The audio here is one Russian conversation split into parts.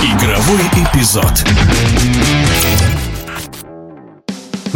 Игровой эпизод.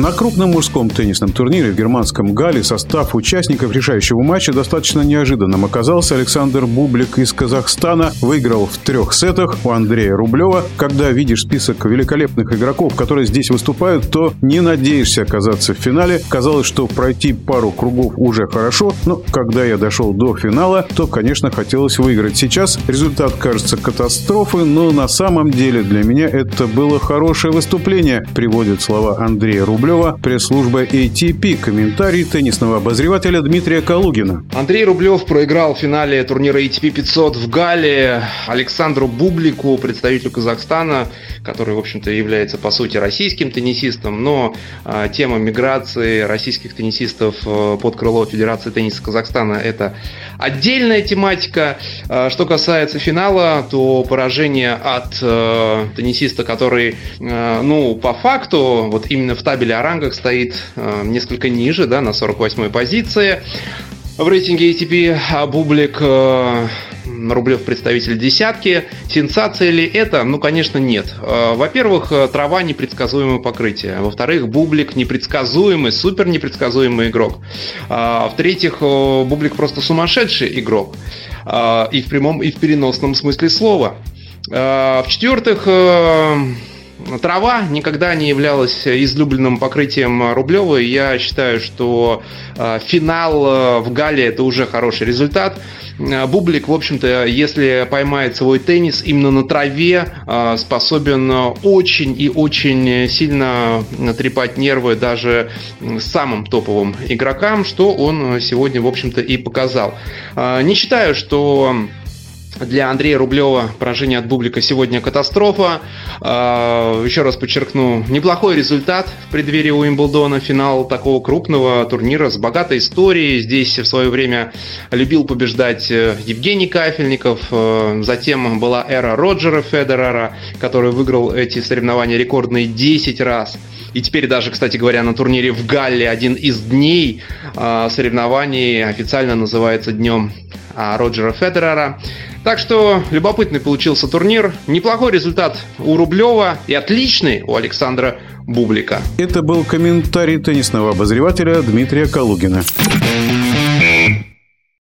На крупном мужском теннисном турнире в германском Гале состав участников решающего матча достаточно неожиданным оказался. Александр Бублик из Казахстана выиграл в трех сетах у Андрея Рублева. Когда видишь список великолепных игроков, которые здесь выступают, то не надеешься оказаться в финале. Казалось, что пройти пару кругов уже хорошо, но когда я дошел до финала, то, конечно, хотелось выиграть. Сейчас результат кажется катастрофой, но на самом деле для меня это было хорошее выступление, приводит слова Андрея Рублева Рублева, пресс-служба ATP. Комментарий теннисного обозревателя Дмитрия Калугина. Андрей Рублев проиграл в финале турнира ATP 500 в Гале Александру Бублику, представителю Казахстана, который, в общем-то, является, по сути, российским теннисистом, но э, тема миграции российских теннисистов э, под крыло Федерации тенниса Казахстана – это отдельная тематика. Э, что касается финала, то поражение от э, теннисиста, который, э, ну, по факту, вот именно в табеле о рангах стоит э, несколько ниже, да, на 48-й позиции. В рейтинге ATP а Бублик э, Рублев представитель десятки. Сенсация ли это? Ну, конечно, нет. Э, во-первых, э, трава непредсказуемое покрытие. Во-вторых, Бублик непредсказуемый, супер непредсказуемый игрок. Э, в-третьих, Бублик просто сумасшедший игрок. И в прямом, и в переносном смысле слова. В-четвертых, Трава никогда не являлась излюбленным покрытием Рублева. Я считаю, что э, финал э, в Гале это уже хороший результат. Э, Бублик, в общем-то, если поймает свой теннис именно на траве, способен очень и очень сильно трепать нервы даже самым топовым игрокам, что он сегодня, в общем-то, и показал. Не считаю, что для Андрея Рублева поражение от Бублика сегодня катастрофа. А, еще раз подчеркну, неплохой результат в преддверии Уимблдона, финал такого крупного турнира с богатой историей. Здесь в свое время любил побеждать э, Евгений Кафельников. Э, затем была эра Роджера Федерера, который выиграл эти соревнования рекордные 10 раз. И теперь даже, кстати говоря, на турнире в Галле один из дней а, соревнований официально называется днем а, Роджера Федерера. Так что любопытный получился турнир. Неплохой результат у Рублева и отличный у Александра Бублика. Это был комментарий теннисного обозревателя Дмитрия Калугина.